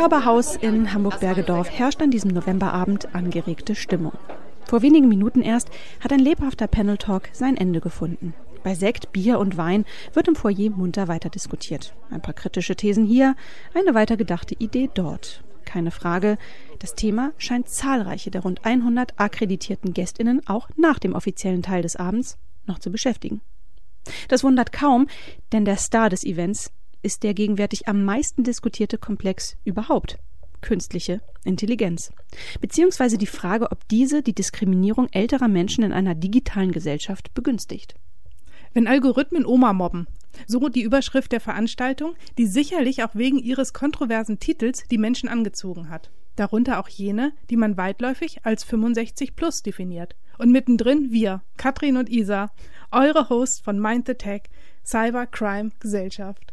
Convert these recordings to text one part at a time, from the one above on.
Im Körperhaus in Hamburg-Bergedorf herrscht an diesem Novemberabend angeregte Stimmung. Vor wenigen Minuten erst hat ein lebhafter Panel-Talk sein Ende gefunden. Bei Sekt, Bier und Wein wird im Foyer munter weiter diskutiert. Ein paar kritische Thesen hier, eine weitergedachte Idee dort. Keine Frage, das Thema scheint zahlreiche der rund 100 akkreditierten Gästinnen auch nach dem offiziellen Teil des Abends noch zu beschäftigen. Das wundert kaum, denn der Star des Events ist der gegenwärtig am meisten diskutierte Komplex überhaupt künstliche Intelligenz. Beziehungsweise die Frage, ob diese die Diskriminierung älterer Menschen in einer digitalen Gesellschaft begünstigt. Wenn Algorithmen Oma mobben, so die Überschrift der Veranstaltung, die sicherlich auch wegen ihres kontroversen Titels die Menschen angezogen hat. Darunter auch jene, die man weitläufig als 65 plus definiert. Und mittendrin wir, Katrin und Isa, eure Hosts von Mind the Tech, Cybercrime Gesellschaft.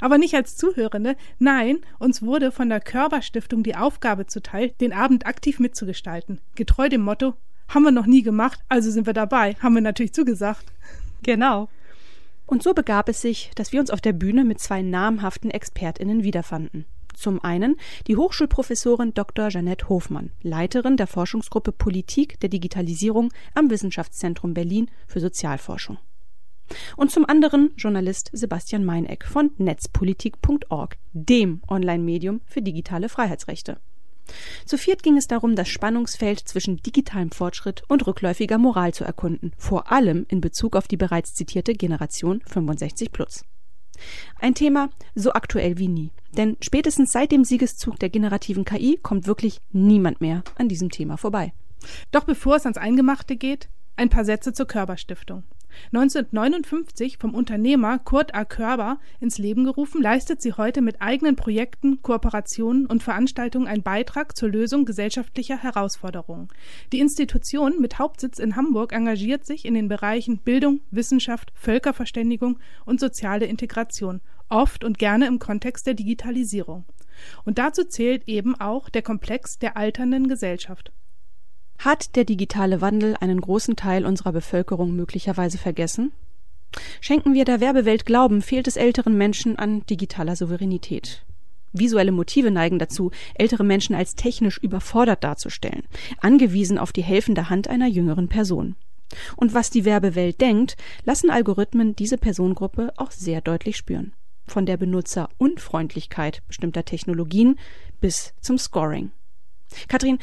Aber nicht als Zuhörende, nein, uns wurde von der Körperstiftung die Aufgabe zuteil, den Abend aktiv mitzugestalten. Getreu dem Motto, haben wir noch nie gemacht, also sind wir dabei, haben wir natürlich zugesagt. Genau. Und so begab es sich, dass wir uns auf der Bühne mit zwei namhaften ExpertInnen wiederfanden. Zum einen die Hochschulprofessorin Dr. Jeanette Hofmann, Leiterin der Forschungsgruppe Politik der Digitalisierung am Wissenschaftszentrum Berlin für Sozialforschung. Und zum anderen Journalist Sebastian Meineck von netzpolitik.org, dem Online-Medium für digitale Freiheitsrechte. Zu viert ging es darum, das Spannungsfeld zwischen digitalem Fortschritt und rückläufiger Moral zu erkunden, vor allem in Bezug auf die bereits zitierte Generation 65 plus. Ein Thema so aktuell wie nie, denn spätestens seit dem Siegeszug der generativen KI kommt wirklich niemand mehr an diesem Thema vorbei. Doch bevor es ans Eingemachte geht, ein paar Sätze zur Körperstiftung. 1959 vom Unternehmer Kurt A. Körber ins Leben gerufen, leistet sie heute mit eigenen Projekten, Kooperationen und Veranstaltungen einen Beitrag zur Lösung gesellschaftlicher Herausforderungen. Die Institution mit Hauptsitz in Hamburg engagiert sich in den Bereichen Bildung, Wissenschaft, Völkerverständigung und soziale Integration, oft und gerne im Kontext der Digitalisierung. Und dazu zählt eben auch der Komplex der alternden Gesellschaft. Hat der digitale Wandel einen großen Teil unserer Bevölkerung möglicherweise vergessen? Schenken wir der Werbewelt Glauben, fehlt es älteren Menschen an digitaler Souveränität. Visuelle Motive neigen dazu, ältere Menschen als technisch überfordert darzustellen, angewiesen auf die helfende Hand einer jüngeren Person. Und was die Werbewelt denkt, lassen Algorithmen diese Personengruppe auch sehr deutlich spüren. Von der Benutzerunfreundlichkeit bestimmter Technologien bis zum Scoring. Kathrin,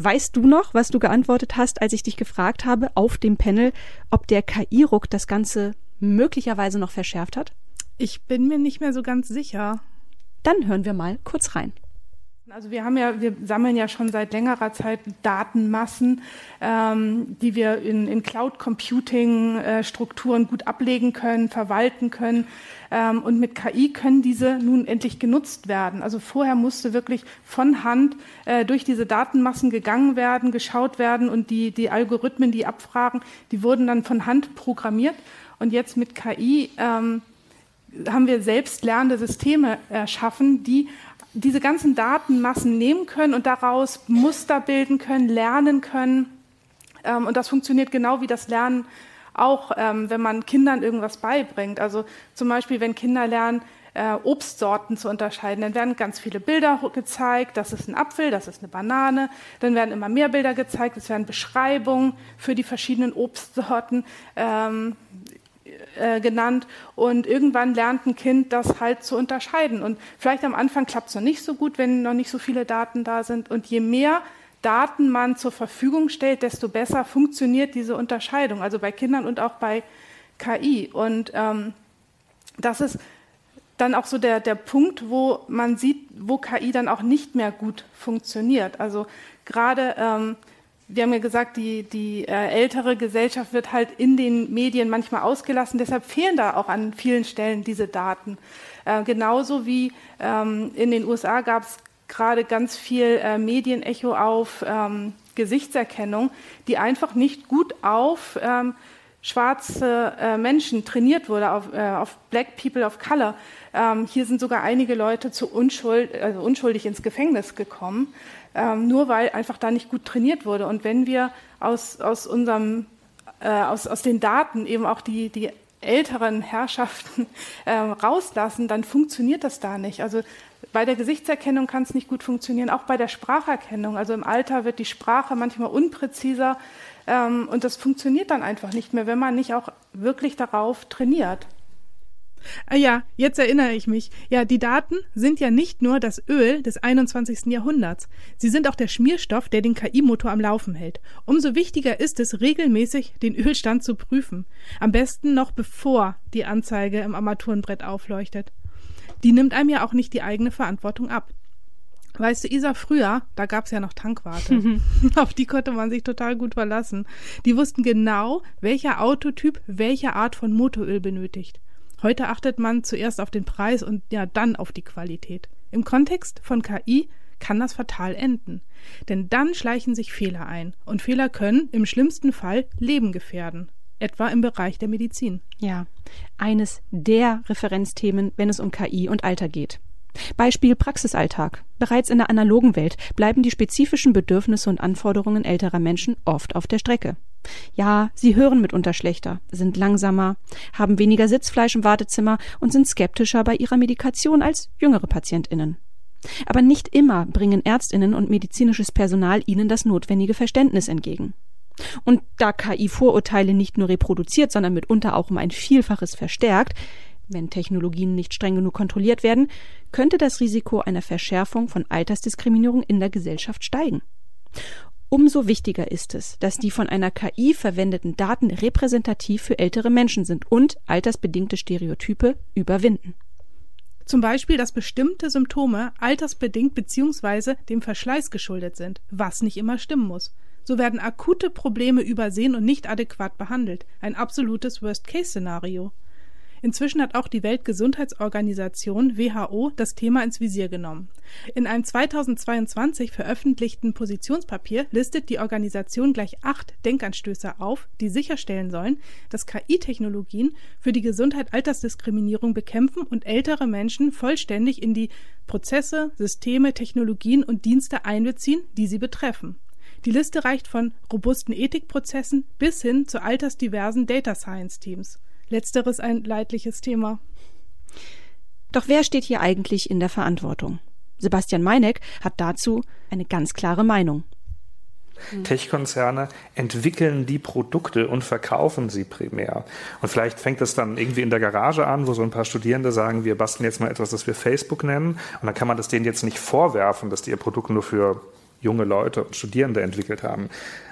Weißt du noch, was du geantwortet hast, als ich dich gefragt habe auf dem Panel, ob der KI-Ruck das Ganze möglicherweise noch verschärft hat? Ich bin mir nicht mehr so ganz sicher. Dann hören wir mal kurz rein. Also wir haben ja, wir sammeln ja schon seit längerer Zeit Datenmassen, ähm, die wir in, in Cloud Computing äh, Strukturen gut ablegen können, verwalten können. Ähm, und mit KI können diese nun endlich genutzt werden. Also vorher musste wirklich von Hand äh, durch diese Datenmassen gegangen werden, geschaut werden und die, die Algorithmen, die abfragen, die wurden dann von Hand programmiert. Und jetzt mit KI ähm, haben wir selbstlernende Systeme erschaffen, die diese ganzen Datenmassen nehmen können und daraus Muster bilden können, lernen können. Ähm, und das funktioniert genau wie das Lernen auch, ähm, wenn man Kindern irgendwas beibringt. Also zum Beispiel, wenn Kinder lernen, äh, Obstsorten zu unterscheiden. Dann werden ganz viele Bilder gezeigt, das ist ein Apfel, das ist eine Banane. Dann werden immer mehr Bilder gezeigt, es werden Beschreibungen für die verschiedenen Obstsorten. Ähm, äh, genannt. Und irgendwann lernt ein Kind das halt zu unterscheiden. Und vielleicht am Anfang klappt es noch nicht so gut, wenn noch nicht so viele Daten da sind. Und je mehr Daten man zur Verfügung stellt, desto besser funktioniert diese Unterscheidung. Also bei Kindern und auch bei KI. Und ähm, das ist dann auch so der, der Punkt, wo man sieht, wo KI dann auch nicht mehr gut funktioniert. Also gerade ähm, wir haben ja gesagt, die, die äh, ältere Gesellschaft wird halt in den Medien manchmal ausgelassen. Deshalb fehlen da auch an vielen Stellen diese Daten. Äh, genauso wie ähm, in den USA gab es gerade ganz viel äh, Medienecho auf ähm, Gesichtserkennung, die einfach nicht gut auf ähm, schwarze äh, Menschen trainiert wurde, auf, äh, auf Black People of Color. Ähm, hier sind sogar einige Leute zu unschuld, also unschuldig ins Gefängnis gekommen ähm, nur weil einfach da nicht gut trainiert wurde. Und wenn wir aus, aus, unserem, äh, aus, aus den Daten eben auch die, die älteren Herrschaften äh, rauslassen, dann funktioniert das da nicht. Also bei der Gesichtserkennung kann es nicht gut funktionieren, auch bei der Spracherkennung. Also im Alter wird die Sprache manchmal unpräziser ähm, und das funktioniert dann einfach nicht mehr, wenn man nicht auch wirklich darauf trainiert. Ah ja, jetzt erinnere ich mich. Ja, die Daten sind ja nicht nur das Öl des 21. Jahrhunderts. Sie sind auch der Schmierstoff, der den KI-Motor am Laufen hält. Umso wichtiger ist es, regelmäßig den Ölstand zu prüfen. Am besten noch bevor die Anzeige im Armaturenbrett aufleuchtet. Die nimmt einem ja auch nicht die eigene Verantwortung ab. Weißt du, Isa, früher, da gab's ja noch Tankwarte. Auf die konnte man sich total gut verlassen. Die wussten genau, welcher Autotyp welche Art von Motoröl benötigt. Heute achtet man zuerst auf den Preis und ja dann auf die Qualität. Im Kontext von KI kann das fatal enden. Denn dann schleichen sich Fehler ein und Fehler können im schlimmsten Fall Leben gefährden. Etwa im Bereich der Medizin. Ja, eines der Referenzthemen, wenn es um KI und Alter geht. Beispiel Praxisalltag. Bereits in der analogen Welt bleiben die spezifischen Bedürfnisse und Anforderungen älterer Menschen oft auf der Strecke. Ja, sie hören mitunter schlechter, sind langsamer, haben weniger Sitzfleisch im Wartezimmer und sind skeptischer bei ihrer Medikation als jüngere Patientinnen. Aber nicht immer bringen Ärztinnen und medizinisches Personal ihnen das notwendige Verständnis entgegen. Und da KI Vorurteile nicht nur reproduziert, sondern mitunter auch um ein Vielfaches verstärkt, wenn Technologien nicht streng genug kontrolliert werden, könnte das Risiko einer Verschärfung von Altersdiskriminierung in der Gesellschaft steigen. Umso wichtiger ist es, dass die von einer KI verwendeten Daten repräsentativ für ältere Menschen sind und altersbedingte Stereotype überwinden. Zum Beispiel, dass bestimmte Symptome altersbedingt bzw. dem Verschleiß geschuldet sind, was nicht immer stimmen muss. So werden akute Probleme übersehen und nicht adäquat behandelt. Ein absolutes Worst-Case-Szenario. Inzwischen hat auch die Weltgesundheitsorganisation WHO das Thema ins Visier genommen. In einem 2022 veröffentlichten Positionspapier listet die Organisation gleich acht Denkanstöße auf, die sicherstellen sollen, dass KI-Technologien für die Gesundheit Altersdiskriminierung bekämpfen und ältere Menschen vollständig in die Prozesse, Systeme, Technologien und Dienste einbeziehen, die sie betreffen. Die Liste reicht von robusten Ethikprozessen bis hin zu altersdiversen Data Science Teams. Letzteres ein leidliches Thema. Doch wer steht hier eigentlich in der Verantwortung? Sebastian Meineck hat dazu eine ganz klare Meinung. Tech-Konzerne entwickeln die Produkte und verkaufen sie primär. Und vielleicht fängt es dann irgendwie in der Garage an, wo so ein paar Studierende sagen, wir basteln jetzt mal etwas, das wir Facebook nennen. Und dann kann man das denen jetzt nicht vorwerfen, dass die ihr Produkt nur für junge Leute und Studierende entwickelt haben.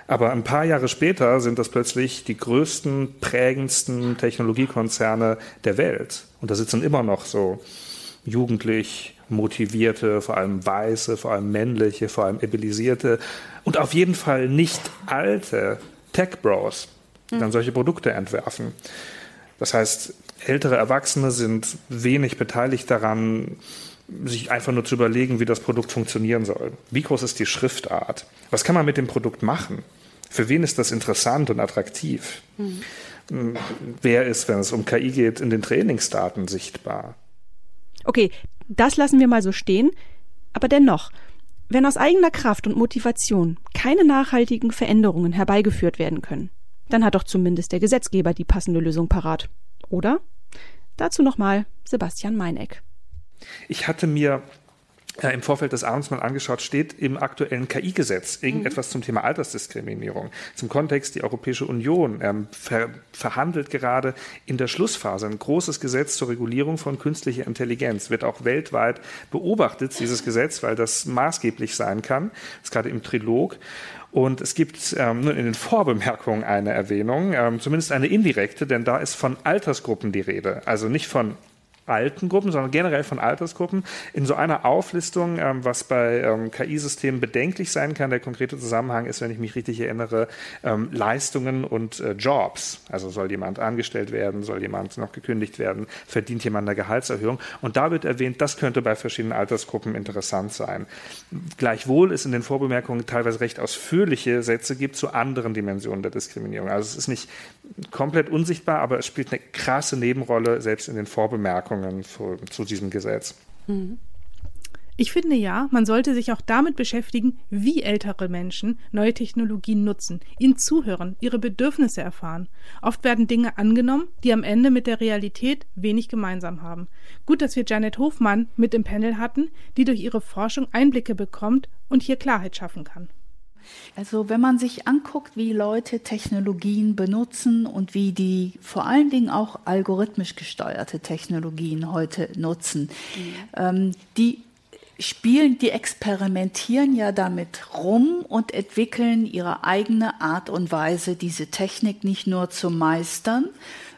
Aber ein paar Jahre später sind das plötzlich die größten, prägendsten Technologiekonzerne der Welt. Und da sitzen immer noch so jugendlich motivierte, vor allem weiße, vor allem männliche, vor allem abilisierte und auf jeden Fall nicht alte Tech-Bros, die dann solche Produkte entwerfen. Das heißt, ältere Erwachsene sind wenig beteiligt daran, sich einfach nur zu überlegen, wie das Produkt funktionieren soll. Wie groß ist die Schriftart? Was kann man mit dem Produkt machen? Für wen ist das interessant und attraktiv? Mhm. Wer ist, wenn es um KI geht, in den Trainingsdaten sichtbar? Okay, das lassen wir mal so stehen. Aber dennoch, wenn aus eigener Kraft und Motivation keine nachhaltigen Veränderungen herbeigeführt werden können, dann hat doch zumindest der Gesetzgeber die passende Lösung parat. Oder? Dazu nochmal Sebastian Meineck. Ich hatte mir äh, im Vorfeld des Abends mal angeschaut, steht im aktuellen KI-Gesetz irgendetwas mhm. zum Thema Altersdiskriminierung. Zum Kontext, die Europäische Union ähm, ver verhandelt gerade in der Schlussphase ein großes Gesetz zur Regulierung von künstlicher Intelligenz. Wird auch weltweit beobachtet, dieses Gesetz, weil das maßgeblich sein kann. Das ist gerade im Trilog. Und es gibt ähm, nur in den Vorbemerkungen eine Erwähnung, ähm, zumindest eine indirekte, denn da ist von Altersgruppen die Rede. Also nicht von alten Gruppen, sondern generell von Altersgruppen in so einer Auflistung, ähm, was bei ähm, KI-Systemen bedenklich sein kann. Der konkrete Zusammenhang ist, wenn ich mich richtig erinnere, ähm, Leistungen und äh, Jobs. Also soll jemand angestellt werden, soll jemand noch gekündigt werden, verdient jemand eine Gehaltserhöhung. Und da wird erwähnt, das könnte bei verschiedenen Altersgruppen interessant sein. Gleichwohl es in den Vorbemerkungen teilweise recht ausführliche Sätze gibt zu anderen Dimensionen der Diskriminierung. Also es ist nicht komplett unsichtbar, aber es spielt eine krasse Nebenrolle, selbst in den Vorbemerkungen zu, zu diesem Gesetz. Mhm. Ich finde ja, man sollte sich auch damit beschäftigen, wie ältere Menschen neue Technologien nutzen, ihnen zuhören, ihre Bedürfnisse erfahren. Oft werden Dinge angenommen, die am Ende mit der Realität wenig gemeinsam haben. Gut, dass wir Janet Hofmann mit im Panel hatten, die durch ihre Forschung Einblicke bekommt und hier Klarheit schaffen kann. Also wenn man sich anguckt, wie Leute Technologien benutzen und wie die vor allen Dingen auch algorithmisch gesteuerte Technologien heute nutzen, mhm. ähm, die spielen, die experimentieren ja damit rum und entwickeln ihre eigene Art und Weise, diese Technik nicht nur zu meistern,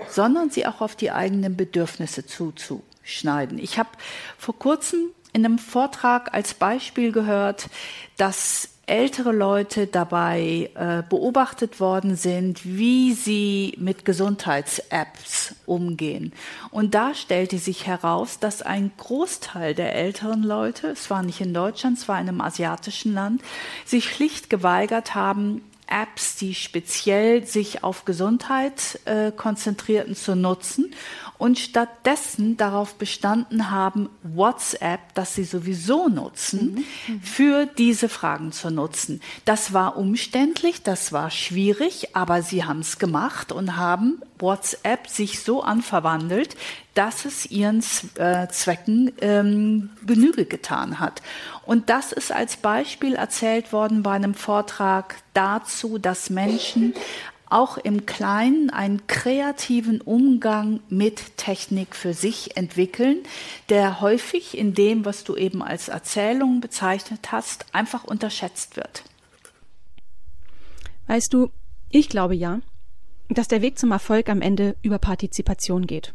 sondern sie auch auf die eigenen Bedürfnisse zuzuschneiden. Ich habe vor kurzem in einem Vortrag als Beispiel gehört, dass ältere Leute dabei äh, beobachtet worden sind, wie sie mit Gesundheits-Apps umgehen. Und da stellte sich heraus, dass ein Großteil der älteren Leute, es war nicht in Deutschland, es war in einem asiatischen Land, sich schlicht geweigert haben, Apps, die speziell sich auf Gesundheit äh, konzentrierten, zu nutzen und stattdessen darauf bestanden haben, WhatsApp, das sie sowieso nutzen, mhm. für diese Fragen zu nutzen. Das war umständlich, das war schwierig, aber sie haben es gemacht und haben WhatsApp sich so anverwandelt, dass es ihren äh, Zwecken ähm, Genüge getan hat. Und das ist als Beispiel erzählt worden bei einem Vortrag dazu, dass Menschen auch im Kleinen einen kreativen Umgang mit Technik für sich entwickeln, der häufig in dem, was du eben als Erzählung bezeichnet hast, einfach unterschätzt wird. Weißt du, ich glaube ja, dass der Weg zum Erfolg am Ende über Partizipation geht.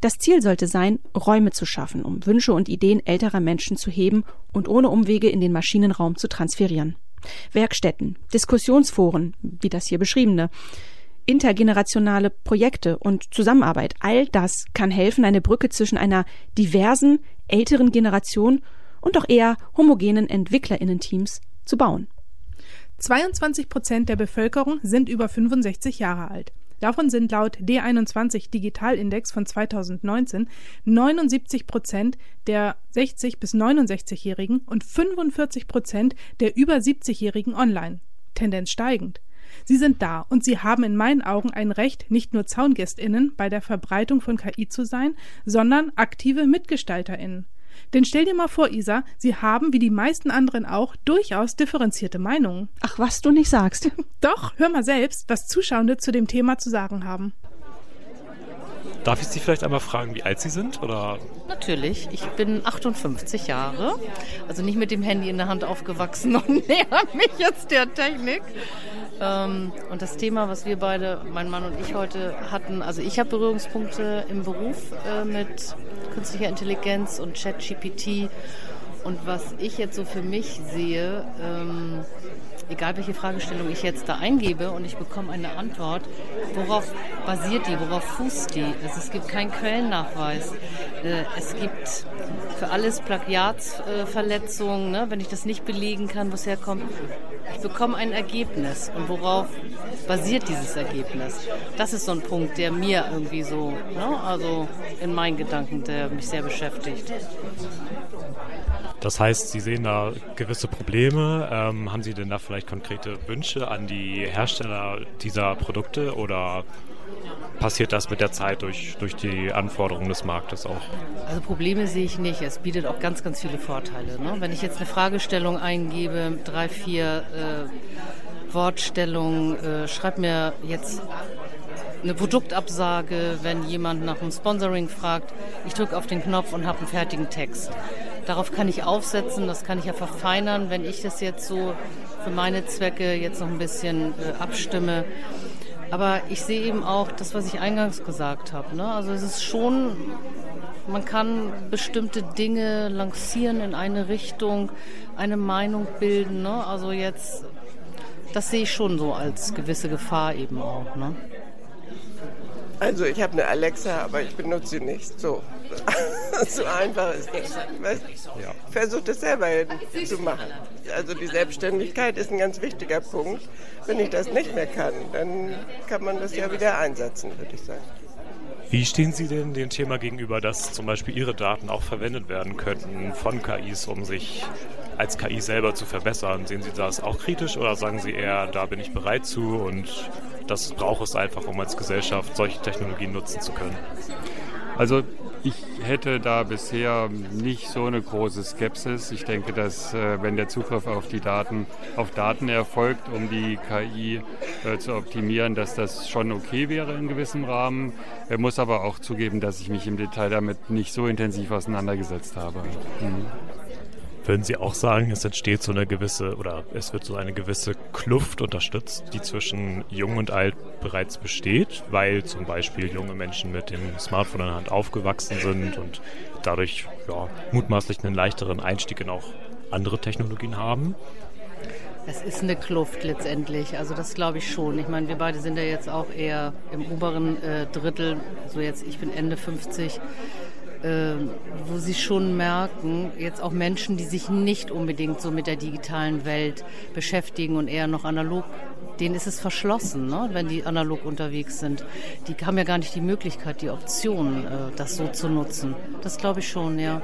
Das Ziel sollte sein, Räume zu schaffen, um Wünsche und Ideen älterer Menschen zu heben und ohne Umwege in den Maschinenraum zu transferieren. Werkstätten, Diskussionsforen, wie das hier beschriebene, intergenerationale Projekte und Zusammenarbeit, all das kann helfen, eine Brücke zwischen einer diversen, älteren Generation und doch eher homogenen Entwicklerinnen-Teams zu bauen. 22 Prozent der Bevölkerung sind über 65 Jahre alt. Davon sind laut D21 Digitalindex von 2019 79 Prozent der 60 bis 69-Jährigen und 45 Prozent der über 70-Jährigen online. Tendenz steigend. Sie sind da und sie haben in meinen Augen ein Recht, nicht nur Zaungästinnen bei der Verbreitung von KI zu sein, sondern aktive Mitgestalterinnen. Denn stell dir mal vor, Isa, sie haben, wie die meisten anderen auch, durchaus differenzierte Meinungen. Ach, was du nicht sagst. Doch, hör mal selbst, was Zuschauende zu dem Thema zu sagen haben. Darf ich Sie vielleicht einmal fragen, wie alt Sie sind? Oder? Natürlich. Ich bin 58 Jahre, also nicht mit dem Handy in der Hand aufgewachsen und näher mich jetzt der Technik. Ähm, und das Thema, was wir beide, mein Mann und ich heute hatten, also ich habe Berührungspunkte im Beruf äh, mit künstlicher Intelligenz und ChatGPT. Und was ich jetzt so für mich sehe, ähm, egal welche Fragestellung ich jetzt da eingebe und ich bekomme eine Antwort, worauf basiert die, worauf fußt die? Also es gibt keinen Quellennachweis. Äh, es gibt für alles Plagiatsverletzungen, ne? wenn ich das nicht belegen kann, wo es herkommt. Ich bekomme ein Ergebnis und worauf basiert dieses Ergebnis? Das ist so ein Punkt, der mir irgendwie so, ne? also in meinen Gedanken, der mich sehr beschäftigt. Das heißt, Sie sehen da gewisse Probleme. Ähm, haben Sie denn da vielleicht konkrete Wünsche an die Hersteller dieser Produkte oder passiert das mit der Zeit durch, durch die Anforderungen des Marktes auch? Also Probleme sehe ich nicht. Es bietet auch ganz, ganz viele Vorteile. Ne? Wenn ich jetzt eine Fragestellung eingebe, drei, vier äh, Wortstellungen, äh, schreib mir jetzt eine Produktabsage, wenn jemand nach einem Sponsoring fragt. Ich drücke auf den Knopf und habe einen fertigen Text. Darauf kann ich aufsetzen, das kann ich ja verfeinern, wenn ich das jetzt so für meine Zwecke jetzt noch ein bisschen äh, abstimme. Aber ich sehe eben auch das, was ich eingangs gesagt habe. Ne? Also es ist schon, man kann bestimmte Dinge lancieren in eine Richtung, eine Meinung bilden. Ne? Also jetzt, das sehe ich schon so als gewisse Gefahr eben auch. Ne? Also ich habe eine Alexa, aber ich benutze sie nicht. So, so einfach ist das. Ja. Versucht es selber zu machen. Also die Selbstständigkeit ist ein ganz wichtiger Punkt. Wenn ich das nicht mehr kann, dann kann man das ja wieder einsetzen, würde ich sagen. Wie stehen Sie denn dem Thema gegenüber, dass zum Beispiel Ihre Daten auch verwendet werden könnten von KIs, um sich als KI selber zu verbessern? Sehen Sie das auch kritisch oder sagen Sie eher, da bin ich bereit zu und das braucht es einfach, um als Gesellschaft solche Technologien nutzen zu können? Also ich hätte da bisher nicht so eine große Skepsis. Ich denke, dass äh, wenn der Zugriff auf die Daten, auf Daten erfolgt, um die KI äh, zu optimieren, dass das schon okay wäre in gewissem Rahmen. Er muss aber auch zugeben, dass ich mich im Detail damit nicht so intensiv auseinandergesetzt habe. Mhm. Würden Sie auch sagen, es entsteht so eine gewisse oder es wird so eine gewisse Kluft unterstützt, die zwischen Jung und Alt bereits besteht, weil zum Beispiel junge Menschen mit dem Smartphone in der Hand aufgewachsen sind und dadurch ja, mutmaßlich einen leichteren Einstieg in auch andere Technologien haben? Es ist eine Kluft letztendlich, also das glaube ich schon. Ich meine, wir beide sind ja jetzt auch eher im oberen äh, Drittel, so jetzt ich bin Ende 50 äh, wo sie schon merken, jetzt auch Menschen, die sich nicht unbedingt so mit der digitalen Welt beschäftigen und eher noch analog, denen ist es verschlossen, ne, wenn die analog unterwegs sind. Die haben ja gar nicht die Möglichkeit, die Option, äh, das so zu nutzen. Das glaube ich schon, ja.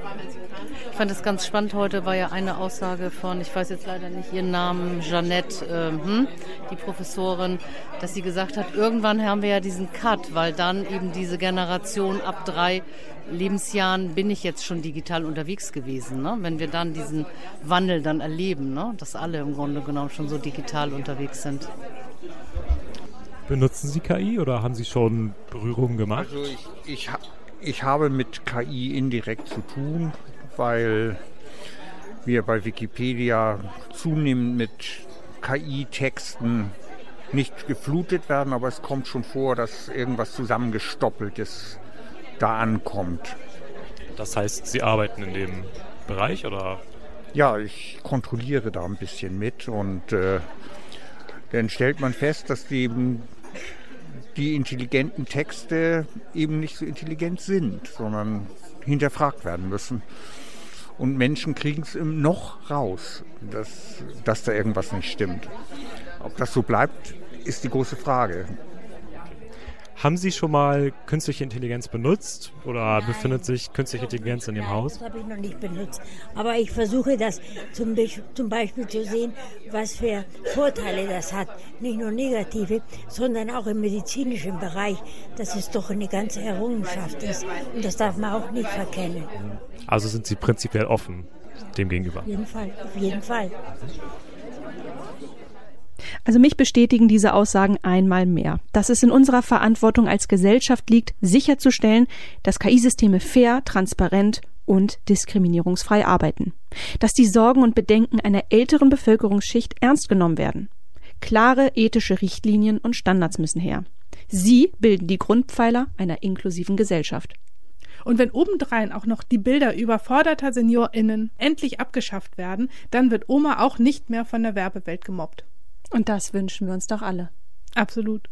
Ich fand es ganz spannend. Heute war ja eine Aussage von, ich weiß jetzt leider nicht ihren Namen, Jeannette, äh, hm, die Professorin, dass sie gesagt hat, irgendwann haben wir ja diesen Cut, weil dann eben diese Generation ab drei Lebensjahren bin ich jetzt schon digital unterwegs gewesen. Ne? Wenn wir dann diesen Wandel dann erleben, ne? dass alle im Grunde genommen schon so digital unterwegs sind. Benutzen Sie KI oder haben Sie schon Berührungen gemacht? Also ich, ich, ich habe mit KI indirekt zu tun, weil wir bei Wikipedia zunehmend mit KI-Texten nicht geflutet werden, aber es kommt schon vor, dass irgendwas zusammengestoppeltes da ankommt. Das heißt, Sie arbeiten in dem Bereich oder? Ja, ich kontrolliere da ein bisschen mit und äh, dann stellt man fest, dass die, die intelligenten Texte eben nicht so intelligent sind, sondern hinterfragt werden müssen. Und Menschen kriegen es noch raus, dass, dass da irgendwas nicht stimmt. Ob das so bleibt, ist die große Frage. Haben Sie schon mal künstliche Intelligenz benutzt oder Nein. befindet sich künstliche Intelligenz in Ihrem Haus? Das habe ich noch nicht benutzt. Aber ich versuche das zum, zum Beispiel zu sehen, was für Vorteile das hat. Nicht nur negative, sondern auch im medizinischen Bereich, dass es doch eine ganze Errungenschaft ist. Und das darf man auch nicht verkennen. Also sind Sie prinzipiell offen dem gegenüber? Auf jeden Fall, auf jeden Fall. Also mich bestätigen diese Aussagen einmal mehr, dass es in unserer Verantwortung als Gesellschaft liegt, sicherzustellen, dass KI-Systeme fair, transparent und diskriminierungsfrei arbeiten, dass die Sorgen und Bedenken einer älteren Bevölkerungsschicht ernst genommen werden. Klare ethische Richtlinien und Standards müssen her. Sie bilden die Grundpfeiler einer inklusiven Gesellschaft. Und wenn obendrein auch noch die Bilder überforderter SeniorInnen endlich abgeschafft werden, dann wird Oma auch nicht mehr von der Werbewelt gemobbt. Und das wünschen wir uns doch alle. Absolut.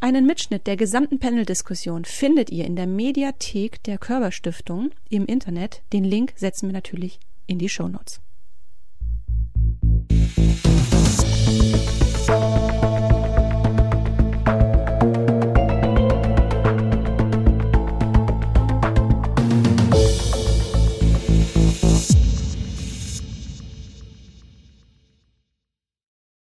Einen Mitschnitt der gesamten Panel-Diskussion findet ihr in der Mediathek der Körperstiftung im Internet. Den Link setzen wir natürlich in die Shownotes. Musik